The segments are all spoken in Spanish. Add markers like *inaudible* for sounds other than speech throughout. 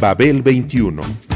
Babel 21.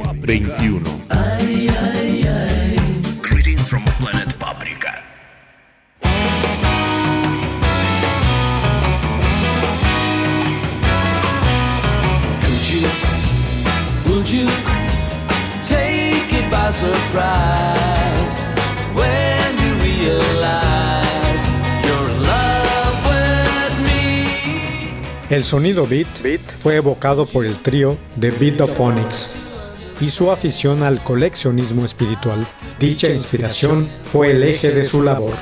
21. Greetings from planet Paprika. Could you, would you take it by surprise when you realize you're in love with me? El sonido beat, fue evocado por el trío de Beatophonics y su afición al coleccionismo espiritual. Dicha inspiración fue el eje de su labor.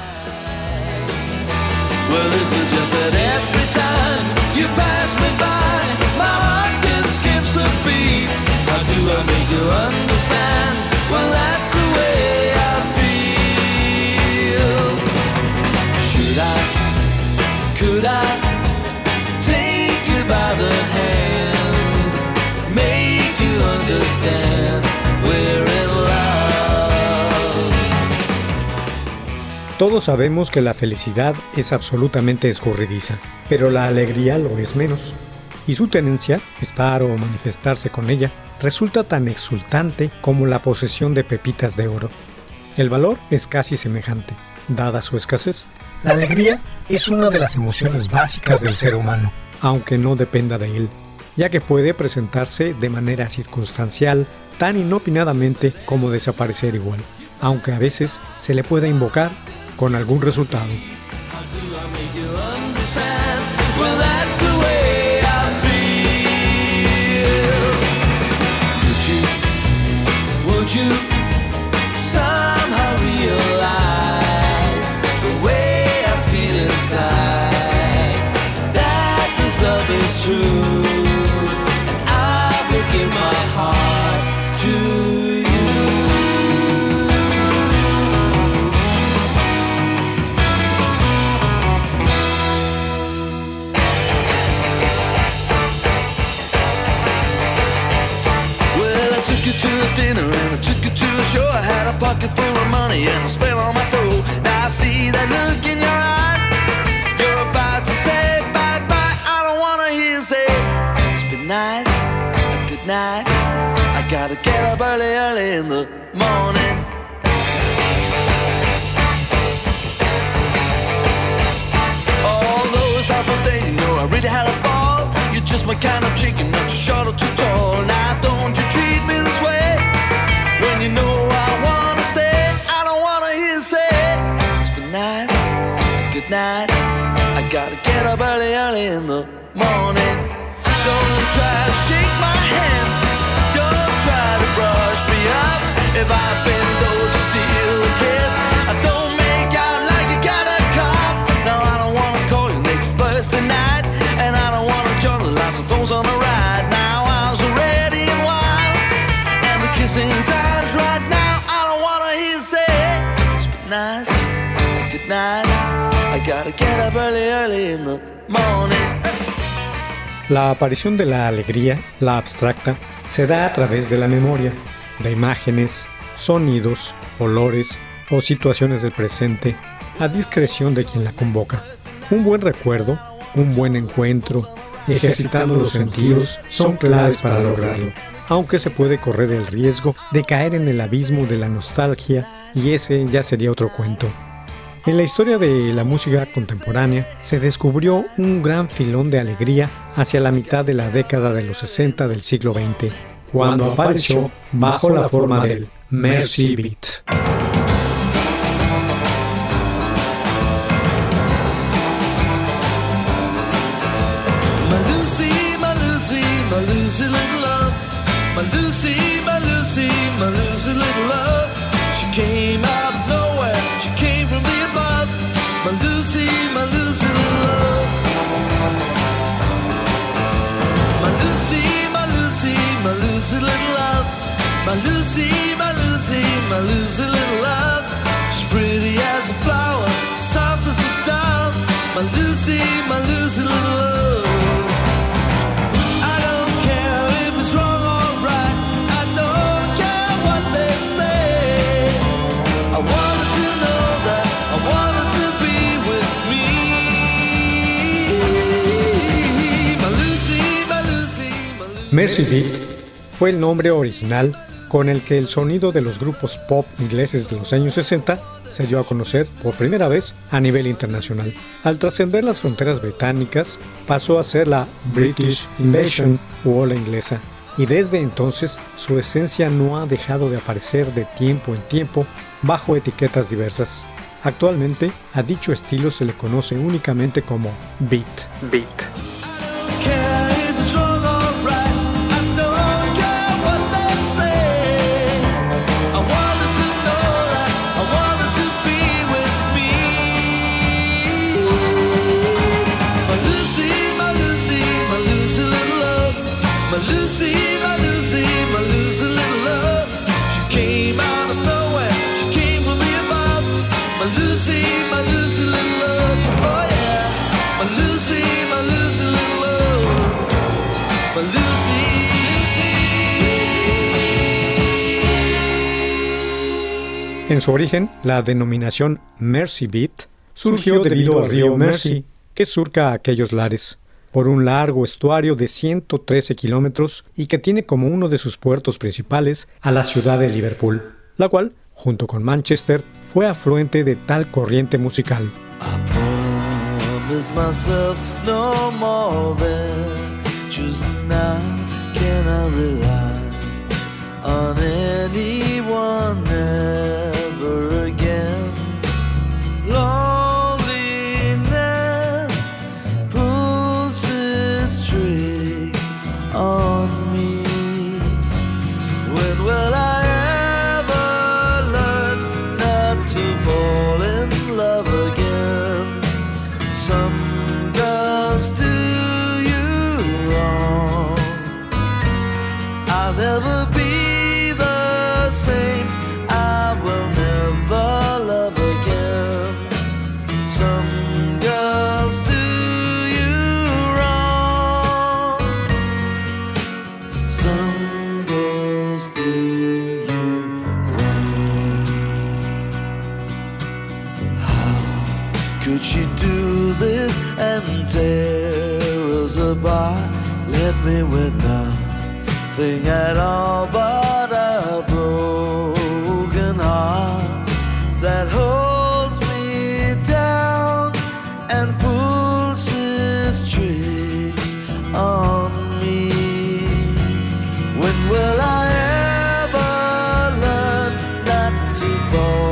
Todos sabemos que la felicidad es absolutamente escurridiza, pero la alegría lo es menos. Y su tenencia, estar o manifestarse con ella, resulta tan exultante como la posesión de pepitas de oro. El valor es casi semejante, dada su escasez. La alegría *laughs* es una de las emociones básicas del ser humano, aunque no dependa de él, ya que puede presentarse de manera circunstancial, tan inopinadamente como desaparecer igual, aunque a veces se le pueda invocar con algún resultado. Pocket full of money and I spent on my throw. Now I see that look in your eye. You're about to say bye bye. I don't wanna hear you say it's been nice, good night. I gotta get up early, early in the morning. All those half first you know I really had a ball. You're just my kind of chick, not too short or too tall. Now don't you treat me this way when you know good night. I gotta get up early, early in the morning. Don't try to shake my hand. Don't try to brush me up. If I bend La aparición de la alegría, la abstracta, se da a través de la memoria, de imágenes, sonidos, olores o situaciones del presente, a discreción de quien la convoca. Un buen recuerdo, un buen encuentro, ejercitando los sentidos son claves para lograrlo, aunque se puede correr el riesgo de caer en el abismo de la nostalgia y ese ya sería otro cuento. En la historia de la música contemporánea se descubrió un gran filón de alegría hacia la mitad de la década de los 60 del siglo XX, cuando apareció bajo la forma del Mercy Beat. Lucy, my Lucy, my Lucy little love. She's pretty as a flower, soft as a dove. My Lucy, my Lucy little love. I don't care if it's wrong or right. I don't care what they say. I wanted to know that I wanted to be with me. My Lucy, my Lucy, my Lucy. Mercy Beat fue el nombre original con el que el sonido de los grupos pop ingleses de los años 60 se dio a conocer por primera vez a nivel internacional. Al trascender las fronteras británicas, pasó a ser la British Invasion u ola inglesa, y desde entonces su esencia no ha dejado de aparecer de tiempo en tiempo bajo etiquetas diversas. Actualmente a dicho estilo se le conoce únicamente como beat. Beat. En su origen, la denominación Mercy Beat surgió debido al río Mersey, que surca aquellos lares, por un largo estuario de 113 kilómetros y que tiene como uno de sus puertos principales a la ciudad de Liverpool, la cual, junto con Manchester, fue afluente de tal corriente musical. Me with nothing at all but a broken heart that holds me down and pulls its tricks on me. When will I ever learn not to fall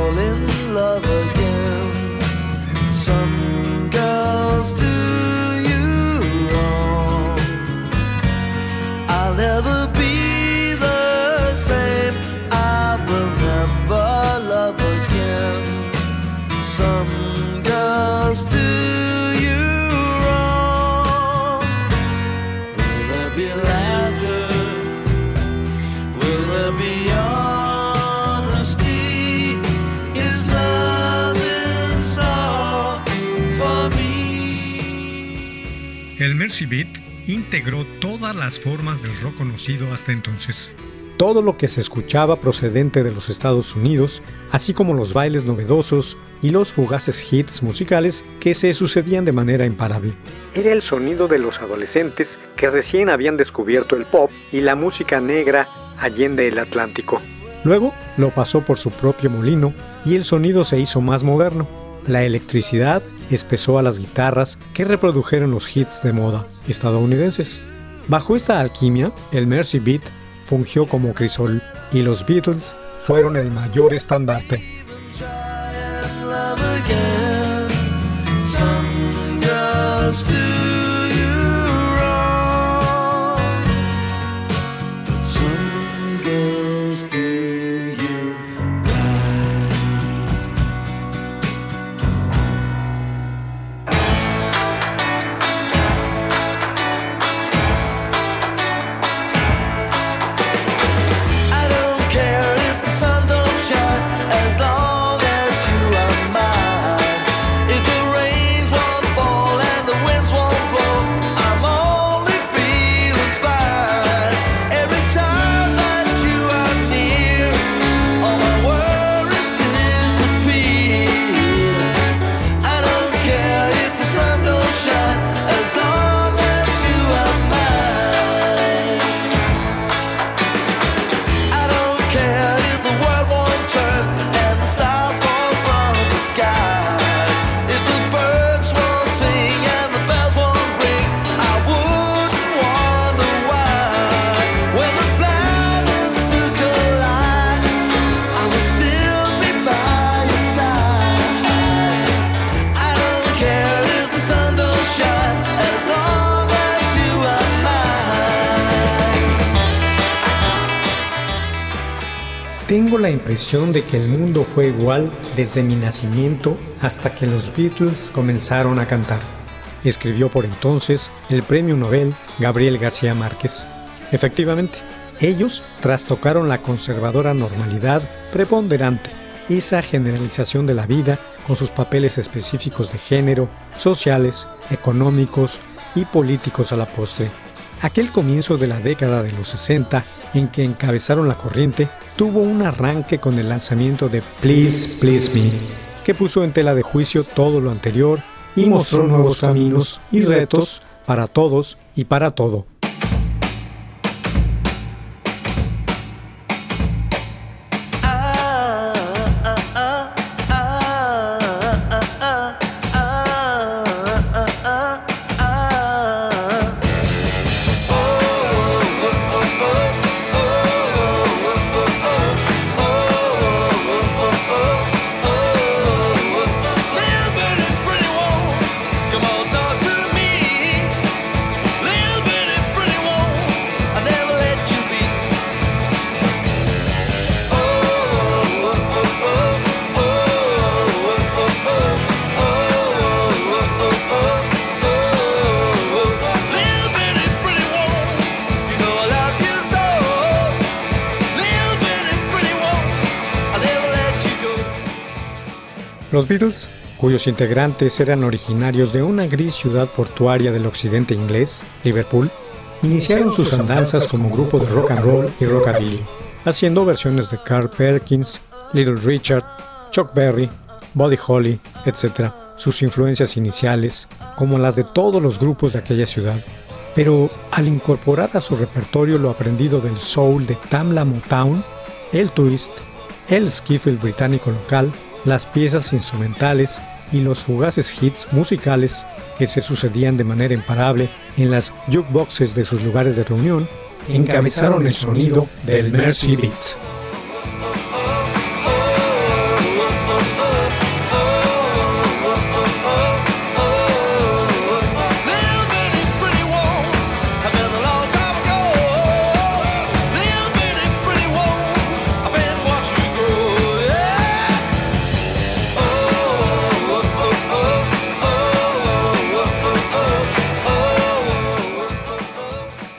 Mercy Beat integró todas las formas del rock conocido hasta entonces. Todo lo que se escuchaba procedente de los Estados Unidos, así como los bailes novedosos y los fugaces hits musicales que se sucedían de manera imparable. Era el sonido de los adolescentes que recién habían descubierto el pop y la música negra allende el Atlántico. Luego lo pasó por su propio molino y el sonido se hizo más moderno. La electricidad espesó a las guitarras que reprodujeron los hits de moda estadounidenses. Bajo esta alquimia, el Mercy Beat fungió como crisol y los Beatles fueron el mayor estandarte. Impresión de que el mundo fue igual desde mi nacimiento hasta que los Beatles comenzaron a cantar. Escribió por entonces el premio Nobel Gabriel García Márquez. Efectivamente, ellos trastocaron la conservadora normalidad preponderante, esa generalización de la vida con sus papeles específicos de género, sociales, económicos y políticos a la postre. Aquel comienzo de la década de los 60 en que encabezaron la corriente tuvo un arranque con el lanzamiento de Please, Please Me, que puso en tela de juicio todo lo anterior y mostró nuevos caminos y retos para todos y para todo. Los Beatles, cuyos integrantes eran originarios de una gris ciudad portuaria del occidente inglés, Liverpool, iniciaron sus andanzas como grupo de rock and roll y rockabilly, haciendo versiones de Carl Perkins, Little Richard, Chuck Berry, Buddy Holly, etc. Sus influencias iniciales, como las de todos los grupos de aquella ciudad. Pero al incorporar a su repertorio lo aprendido del soul de Tamla Motown, el twist, el skiffle británico local, las piezas instrumentales y los fugaces hits musicales que se sucedían de manera imparable en las jukeboxes de sus lugares de reunión, encabezaron el sonido del Mercy Beat.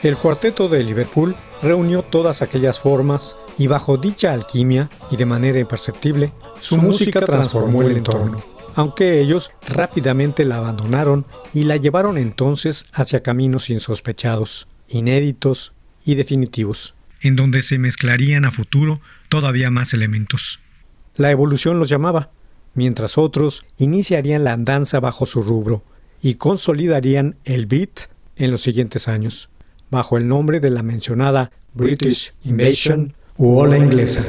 El cuarteto de Liverpool reunió todas aquellas formas y bajo dicha alquimia y de manera imperceptible, su música transformó el entorno, aunque ellos rápidamente la abandonaron y la llevaron entonces hacia caminos insospechados, inéditos y definitivos, en donde se mezclarían a futuro todavía más elementos. La evolución los llamaba, mientras otros iniciarían la andanza bajo su rubro y consolidarían el beat en los siguientes años, bajo el nombre de la mencionada British Invasion u ola inglesa.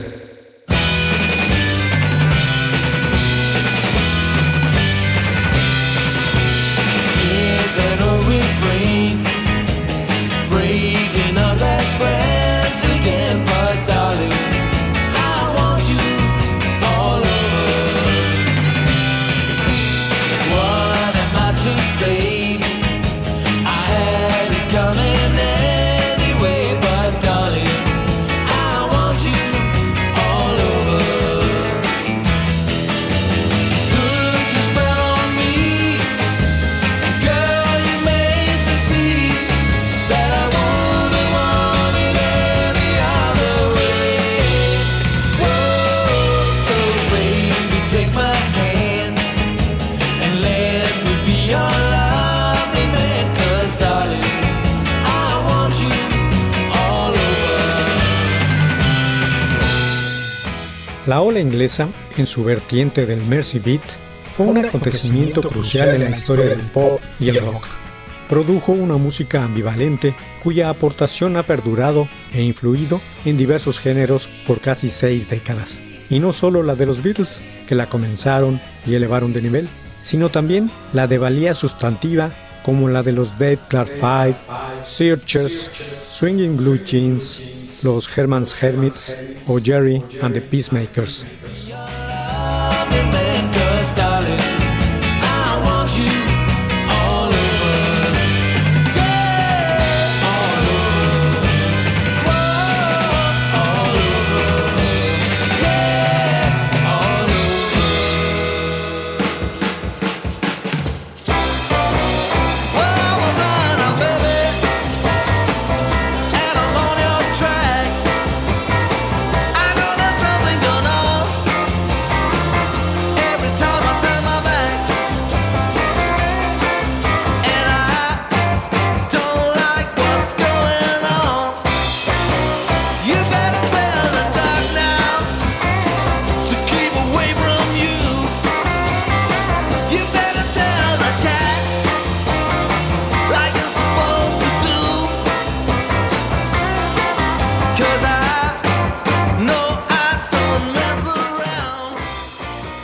Inglesa, en su vertiente del Mercy Beat, fue un acontecimiento crucial en la historia del pop y el rock. Produjo una música ambivalente cuya aportación ha perdurado e influido en diversos géneros por casi seis décadas. Y no solo la de los Beatles, que la comenzaron y elevaron de nivel, sino también la de valía sustantiva como la de los Dead Clark Five, Searchers, Swinging Blue Jeans, los Herman's Hermits o Jerry and the Peacemakers.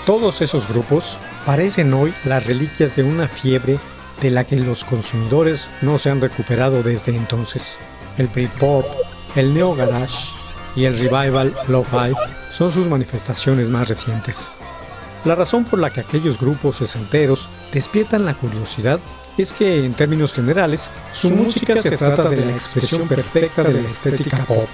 Todos esos grupos parecen hoy las reliquias de una fiebre de la que los consumidores no se han recuperado desde entonces. El Britpop, el Neo Garage y el Revival Lo-Fi son sus manifestaciones más recientes. La razón por la que aquellos grupos sesenteros despiertan la curiosidad es que, en términos generales, su, su música, música se, se trata de la expresión perfecta de la estética pop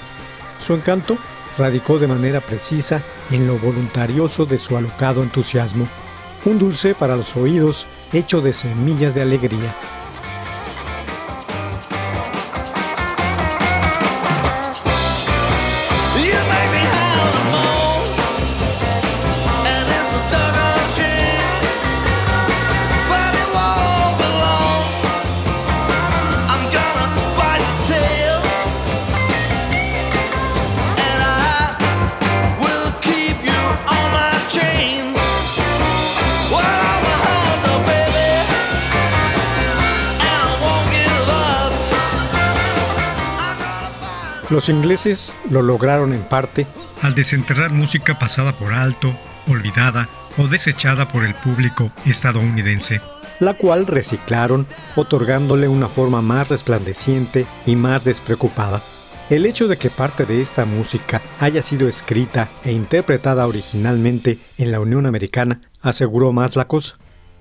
su encanto radicó de manera precisa en lo voluntarioso de su alocado entusiasmo, un dulce para los oídos hecho de semillas de alegría. Los ingleses lo lograron en parte al desenterrar música pasada por alto, olvidada o desechada por el público estadounidense, la cual reciclaron otorgándole una forma más resplandeciente y más despreocupada. El hecho de que parte de esta música haya sido escrita e interpretada originalmente en la Unión Americana aseguró más la cosa.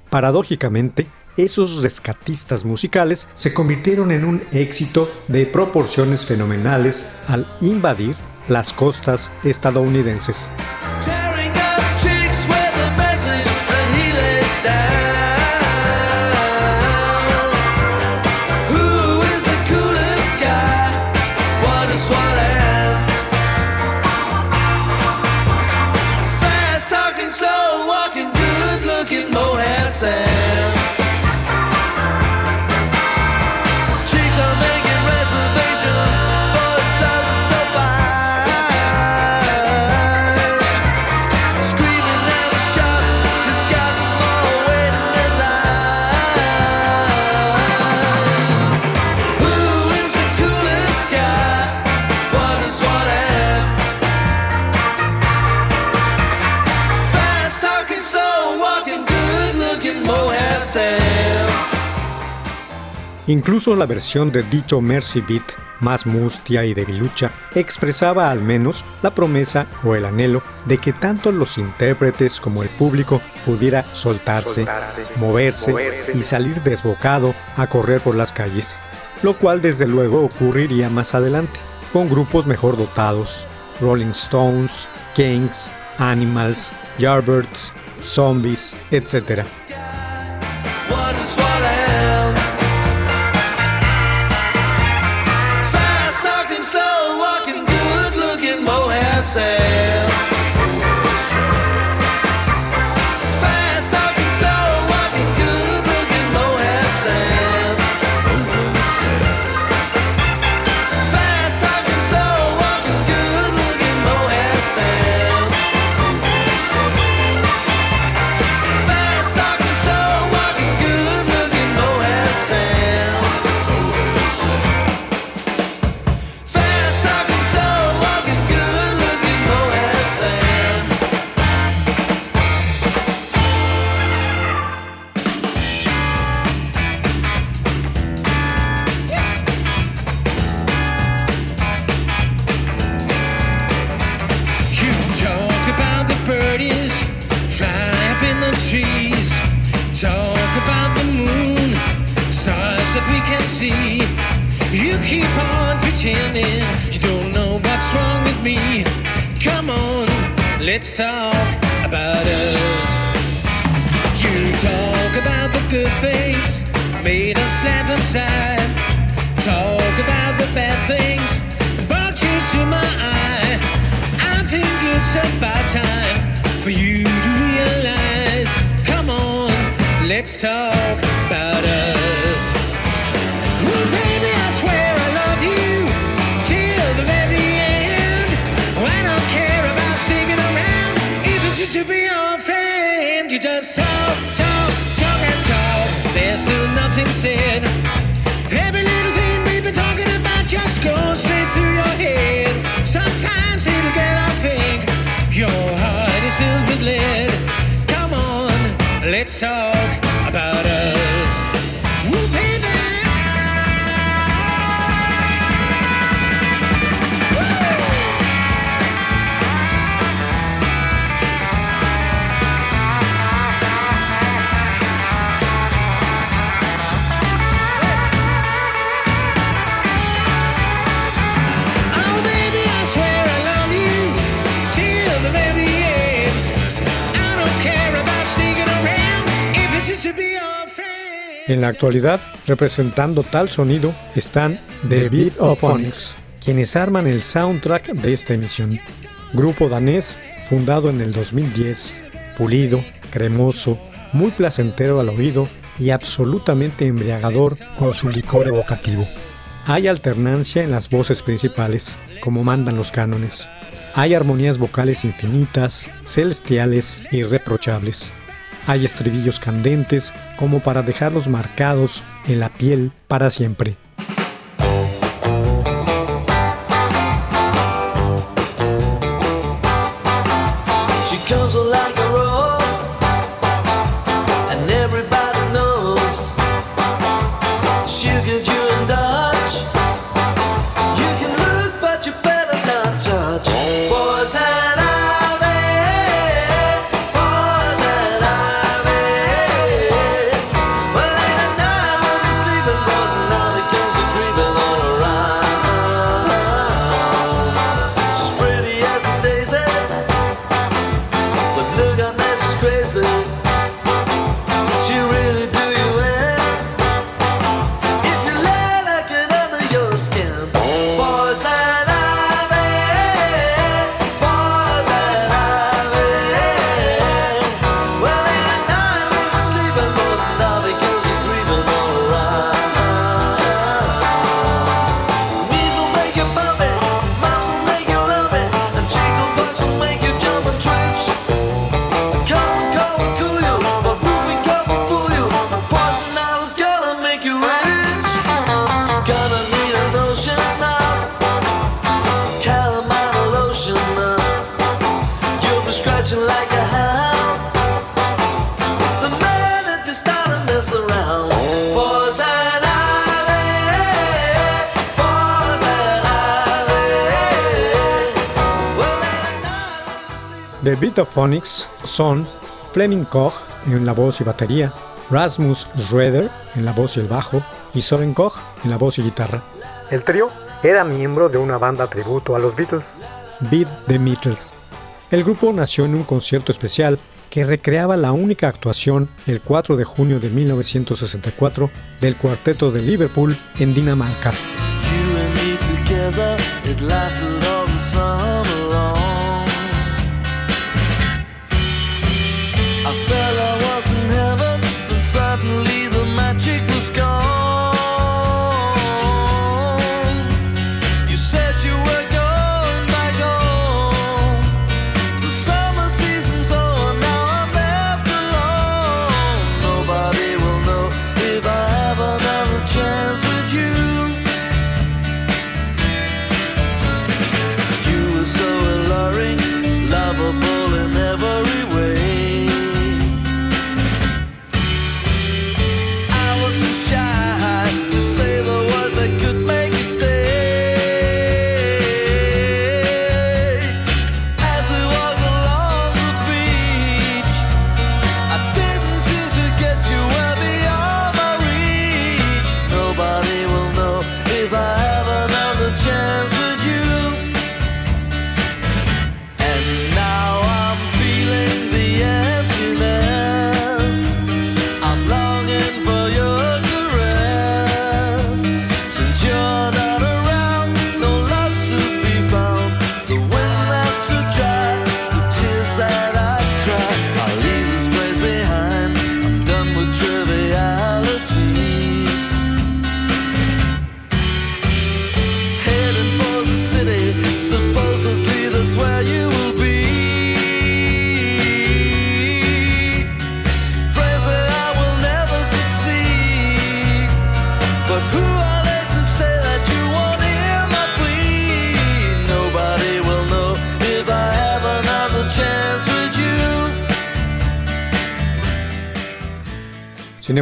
Paradójicamente, esos rescatistas musicales se convirtieron en un éxito de proporciones fenomenales al invadir las costas estadounidenses. Incluso la versión de dicho Mercy Beat, más mustia y debilucha, expresaba al menos la promesa o el anhelo de que tanto los intérpretes como el público pudiera soltarse, moverse, y salir desbocado a correr por las calles, lo cual desde luego ocurriría más adelante, con grupos mejor dotados, Rolling Stones, Kings, Animals, Yardbirds, Zombies, etc. to be your friend. You just talk, talk, talk and talk. There's still nothing said. Every little thing we've been talking about just goes straight through your head. Sometimes it'll get, I think, your heart is filled with lead. En la actualidad, representando tal sonido, están The Beat of Phonics, quienes arman el soundtrack de esta emisión. Grupo danés fundado en el 2010, pulido, cremoso, muy placentero al oído y absolutamente embriagador con su licor evocativo. Hay alternancia en las voces principales, como mandan los cánones. Hay armonías vocales infinitas, celestiales irreprochables. Hay estribillos candentes como para dejarlos marcados en la piel para siempre. The Vitaphonics son Fleming Koch en la voz y batería, Rasmus Schroeder en la voz y el bajo y Soren Koch en la voz y guitarra. El trío era miembro de una banda tributo a los Beatles, Beat the Beatles. El grupo nació en un concierto especial que recreaba la única actuación el 4 de junio de 1964 del cuarteto de Liverpool en Dinamarca. suddenly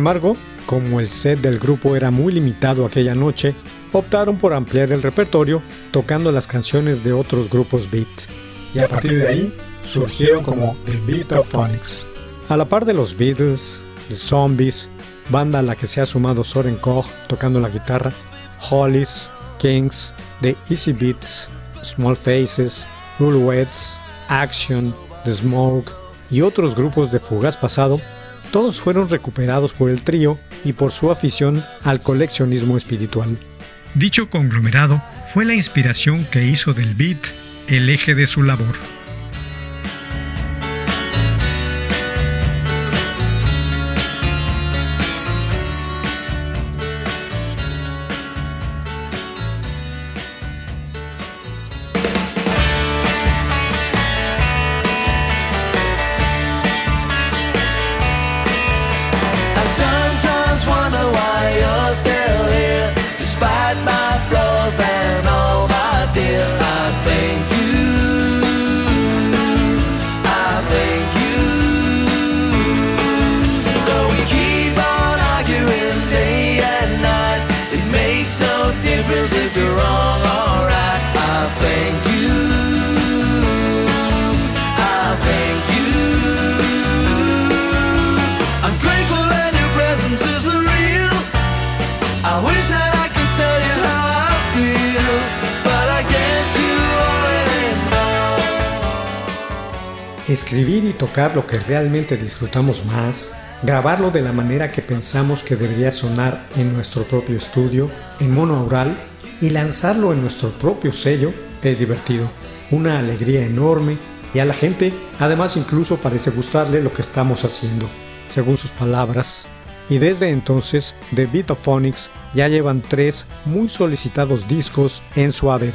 embargo, como el set del grupo era muy limitado aquella noche, optaron por ampliar el repertorio tocando las canciones de otros grupos beat. Y a partir de ahí surgieron como The Beat of Phonics. A la par de los Beatles, The Zombies, banda a la que se ha sumado Soren Koch tocando la guitarra, Hollies, Kings, The Easy Beats, Small Faces, Rulettes, Action, The Smoke y otros grupos de fugaz pasado, todos fueron recuperados por el trío y por su afición al coleccionismo espiritual. Dicho conglomerado fue la inspiración que hizo del beat el eje de su labor. Escribir y tocar lo que realmente disfrutamos más, grabarlo de la manera que pensamos que debería sonar en nuestro propio estudio, en mono aural, y lanzarlo en nuestro propio sello es divertido, una alegría enorme y a la gente además incluso parece gustarle lo que estamos haciendo, según sus palabras. Y desde entonces, The Beatophonics ya llevan tres muy solicitados discos en su haber.